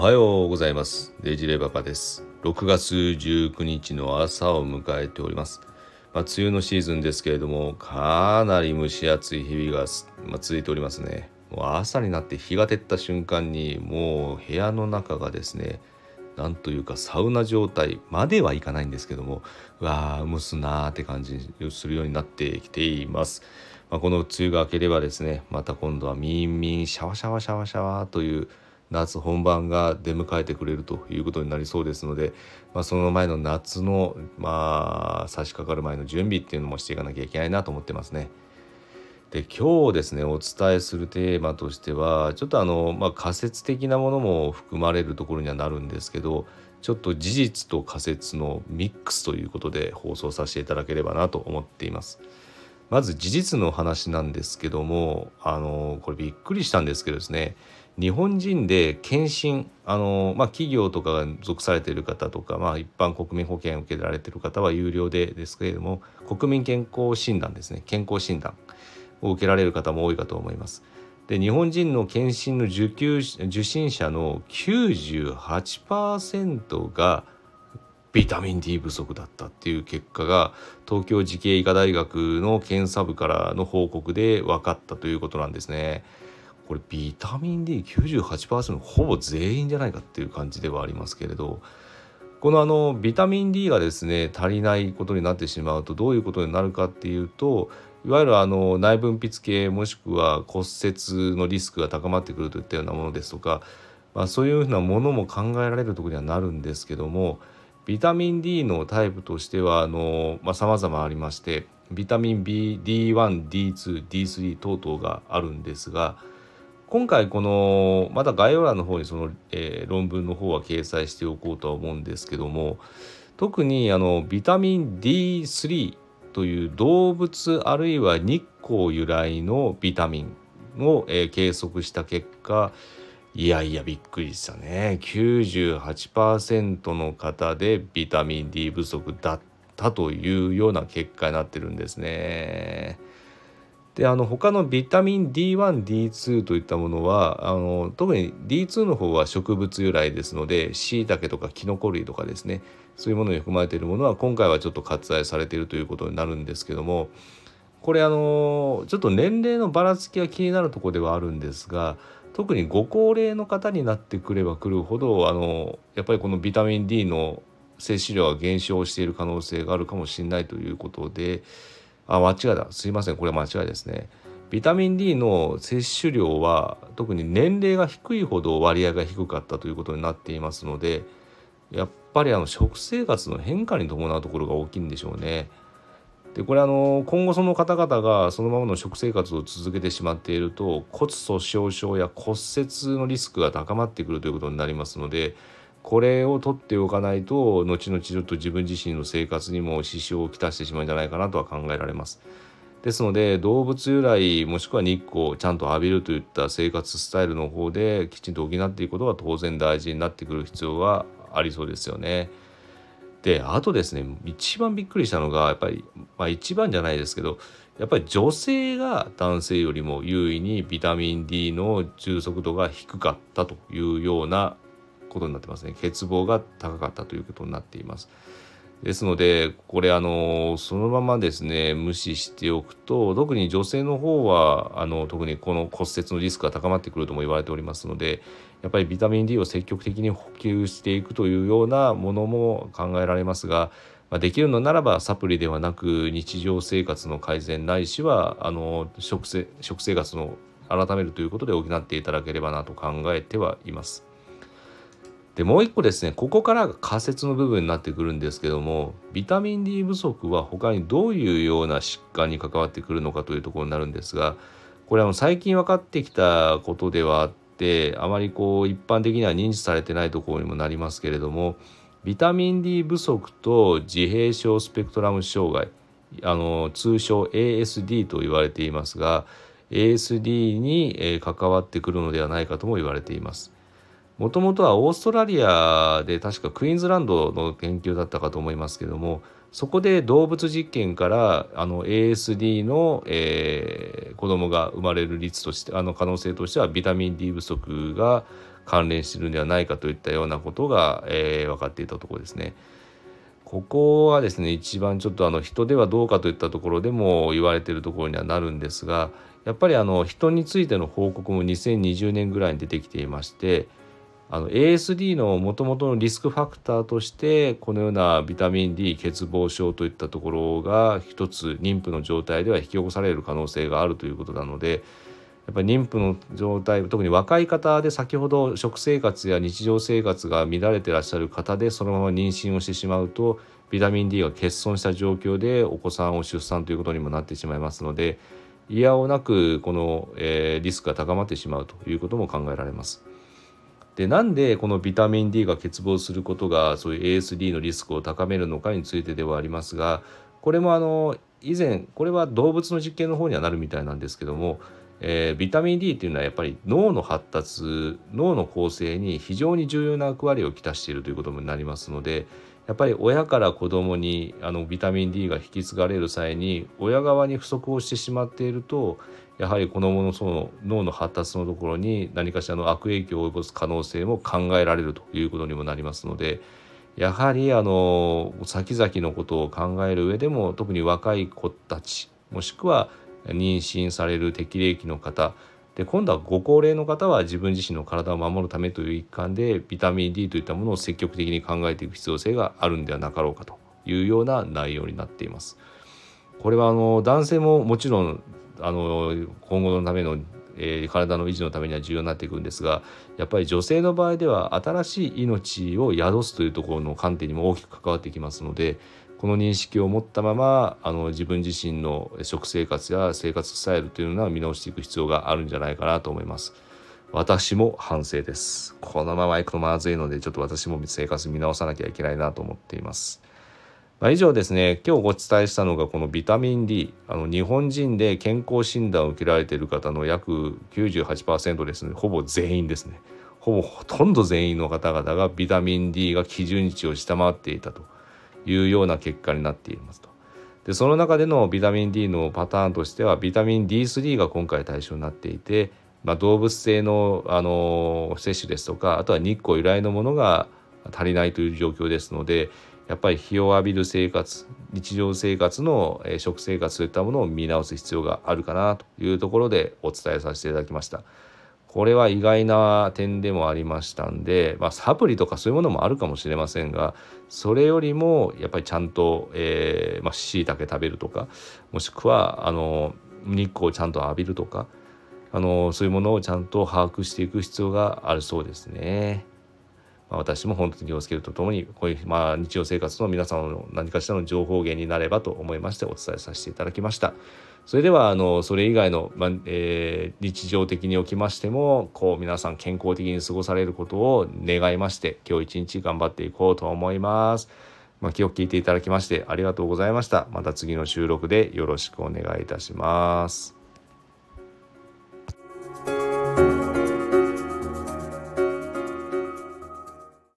はようございます。デジレパパです。6月19日の朝を迎えております。まあ、梅雨のシーズンですけれどもかなり蒸し暑い日々が、まあ、続いておりますね。もう朝になって日が照った瞬間にもう部屋の中がですねなんというかサウナ状態まではいかないんですけどもうわー蒸すなーって感じするようになってきています、まあ、この梅雨が明ければですねまた今度はミンミンシャワシャワシャワシャワという夏本番が出迎えてくれるということになりそうですので、まあ、その前の夏の、まあ、差し掛かる前の準備っていうのもしていかなきゃいけないなと思ってますね。で今日ですねお伝えするテーマとしてはちょっとあの、まあ、仮説的なものも含まれるところにはなるんですけどちょっと事実と仮説のミックスということで放送させていただければなと思っています。まず事実の話なんですけどもあのこれびっくりしたんですけどですね日本人で検診あの、まあ、企業とかが属されている方とか、まあ、一般国民保険を受けられている方は有料でですけれども国民健康診断ですね健康診断を受けられる方も多いかと思います。で日本人の検診の受給受診者の98%がビタミン D 不足だったっていう結果が東京慈恵医科大学の検査部からの報告で分かったということなんですね。これビタミン D98% ほぼ全員じゃないかっていう感じではありますけれどこのあのビタミン D がですね足りないことになってしまうとどういうことになるかっていうといわゆるあの内分泌系もしくは骨折のリスクが高まってくるといったようなものですとか、まあ、そういうふうなものも考えられるところにはなるんですけどもビタミン D のタイプとしてはあの、まあ、様々ありましてビタミン B D1、D2、D3 等々があるんですが今回このまた概要欄の方にその、えー、論文の方は掲載しておこうとは思うんですけども特にあのビタミン D3 という動物あるいは日光由来のビタミンを、えー、計測した結果いやいやびっくりしたね98%の方でビタミン D 不足だったというような結果になってるんですね。であの他のビタミン D1D2 といったものはあの特に D2 の方は植物由来ですのでしいたけとかキノコ類とかですねそういうものに含まれているものは今回はちょっと割愛されているということになるんですけどもこれあのちょっと年齢のばらつきが気になるとこではあるんですが特にご高齢の方になってくればくるほどあのやっぱりこのビタミン D の摂取量が減少している可能性があるかもしれないということで。あ、間違いだ。すいません。これ間違いですね。ビタミン D の摂取量は特に年齢が低いほど割合が低かったということになっていますのでやっぱりあの食生活の変化に伴うところが大きいんでしょうね。でこれあの今後その方々がそのままの食生活を続けてしまっていると骨粗しょう症や骨折のリスクが高まってくるということになりますのでこれを取っておかないと後々ちょっと自分自身の生活にも支障をきたしてしまうんじゃないかなとは考えられます。ですので動物由来もしくは日光をちゃんと浴びるといった生活スタイルの方できちんと補っていくことが当然大事になってくる必要はありそうですよね。であとですね一番びっくりしたのがやっぱり、まあ、一番じゃないですけどやっぱり女性が男性よりも優位にビタミン D の充足度が低かったというようなことになってますね欠乏が高かったということになっていますですのでこれあのそのままですね無視しておくと特に女性の方はあの特にこの骨折のリスクが高まってくるとも言われておりますのでやっぱりビタミン D を積極的に補給していくというようなものも考えられますが、ま、できるのならばサプリではなく日常生活の改善ないしはあの食生食生活の改めるということで補っていただければなと考えてはいます。でもう一個ですねここからが仮説の部分になってくるんですけどもビタミン D 不足は他にどういうような疾患に関わってくるのかというところになるんですがこれは最近分かってきたことではあってあまりこう一般的には認知されてないところにもなりますけれどもビタミン D 不足と自閉症スペクトラム障害あの通称 ASD と言われていますが ASD に関わってくるのではないかとも言われています。もともとはオーストラリアで確かクイーンズランドの研究だったかと思いますけどもそこで動物実験からあの ASD の、えー、子供が生まれる率としてあの可能性としてはビタミン D 不足が関連してるんではないかといったようなことが、えー、分かっていたところですね。ここはですね一番ちょっとあの人ではどうかといったところでも言われてるところにはなるんですがやっぱりあの人についての報告も2020年ぐらいに出てきていましてあの ASD のもともとのリスクファクターとしてこのようなビタミン D 欠乏症といったところが一つ妊婦の状態では引き起こされる可能性があるということなのでやっぱり妊婦の状態特に若い方で先ほど食生活や日常生活が乱れてらっしゃる方でそのまま妊娠をしてしまうとビタミン D が欠損した状況でお子さんを出産ということにもなってしまいますのでいやおなくこの、えー、リスクが高まってしまうということも考えられます。でなんでこのビタミン D が欠乏することがそういう ASD のリスクを高めるのかについてではありますがこれもあの以前これは動物の実験の方にはなるみたいなんですけども、えー、ビタミン D っていうのはやっぱり脳の発達脳の構成に非常に重要な役割をきたしているということになりますのでやっぱり親から子供にあにビタミン D が引き継がれる際に親側に不足をしてしまっているとやはり子どものその脳の発達のところに何かしらの悪影響を及ぼす可能性も考えられるということにもなりますのでやはりあの先々のことを考える上でも特に若い子たちもしくは妊娠される適齢期の方で今度はご高齢の方は自分自身の体を守るためという一環でビタミン D といったものを積極的に考えていく必要性があるんではなかろうかというような内容になっています。これはあの男性ももちろんあの今後のための、えー、体の維持のためには重要になっていくんですがやっぱり女性の場合では新しい命を宿すというところの観点にも大きく関わってきますのでこの認識を持ったままあの自分自身の食生活や生活スタイルというのは見直していく必要があるんじゃないかなと思います。私も反省です。このまま行くとまずいのでちょっと私も生活見直さなきゃいけないなと思っています。まあ、以上ですね今日ご伝えしたのがこのビタミン D あの日本人で健康診断を受けられている方の約98%ですねほぼ全員ですねほぼほとんど全員の方々がビタミン D が基準値を下回っていたというような結果になっていますと。でその中でのビタミン D のパターンとしてはビタミン D3 が今回対象になっていて、まあ、動物性のあの摂取ですとかあとは日光由来のものが足りないという状況ですのでやっぱり日を浴びる生活日常生活の食生活といったものを見直す必要があるかなというところでお伝えさせていただきました。これは意外な点でもありましたんで、まあ、サプリとかそういうものもあるかもしれませんがそれよりもやっぱりちゃんとしいたけ、食べるとかもしくはあの日光をちゃんと浴びるとかあのそういうものをちゃんと把握していく必要があるそうですね。まあ、私も本当に気をつけるとともにこういう、まあ、日常生活の皆さんの何かしらの情報源になればと思いましてお伝えさせていただきました。それではあのそれ以外の、まあえー、日常的におきましてもこう皆さん健康的に過ごされることを願いまして今日一日頑張っていこうと思います。まあ、今日聞いていただきましてありがとうございました。また次の収録でよろしくお願いいたします。